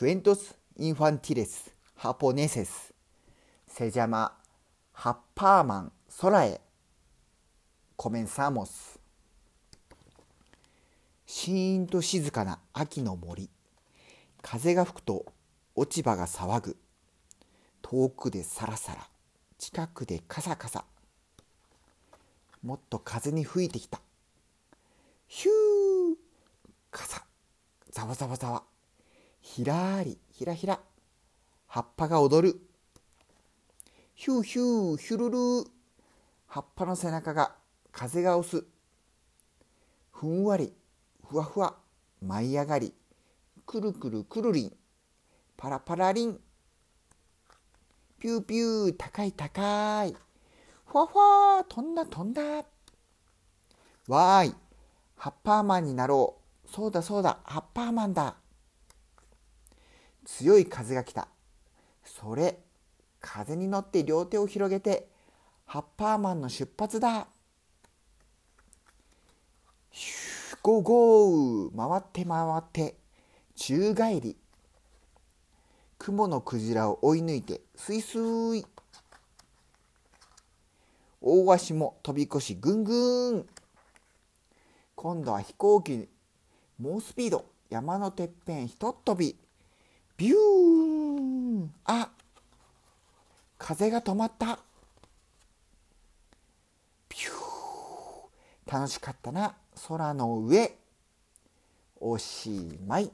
クエントス・インファンティレス・ハポネセスセジャマ・ハッパーマン・空へコメンサーモスシーンと静かな秋の森風が吹くと落ち葉が騒ぐ遠くでサラサラ近くでカサカサもっと風に吹いてきたヒューカサざわざわざわひらりひらひら。葉っぱが踊る。ヒューヒューヒュルルー。葉っぱの背中が風が押す。ふんわりふわふわ。舞い上がり。くるくるくるりん。パラパラリン。ピューピュー高い高い。ふわふわ飛んだ飛んだ。わーい。ハッパーマンになろう。そうだそうだ。ハッパーマンだ。強い風が来た。それ、風に乗って両手を広げて、ハッパーマンの出発だ。ゴーゴー。回って回って宙返り。雲のクジラを追い抜いてスイスイ。大足も飛び越しぐんぐん。今度は飛行機猛スピード。山のてっぺんひとっ飛び。ビューン。あ風が止まった。ビュー楽しかったな。空の上。おしまい。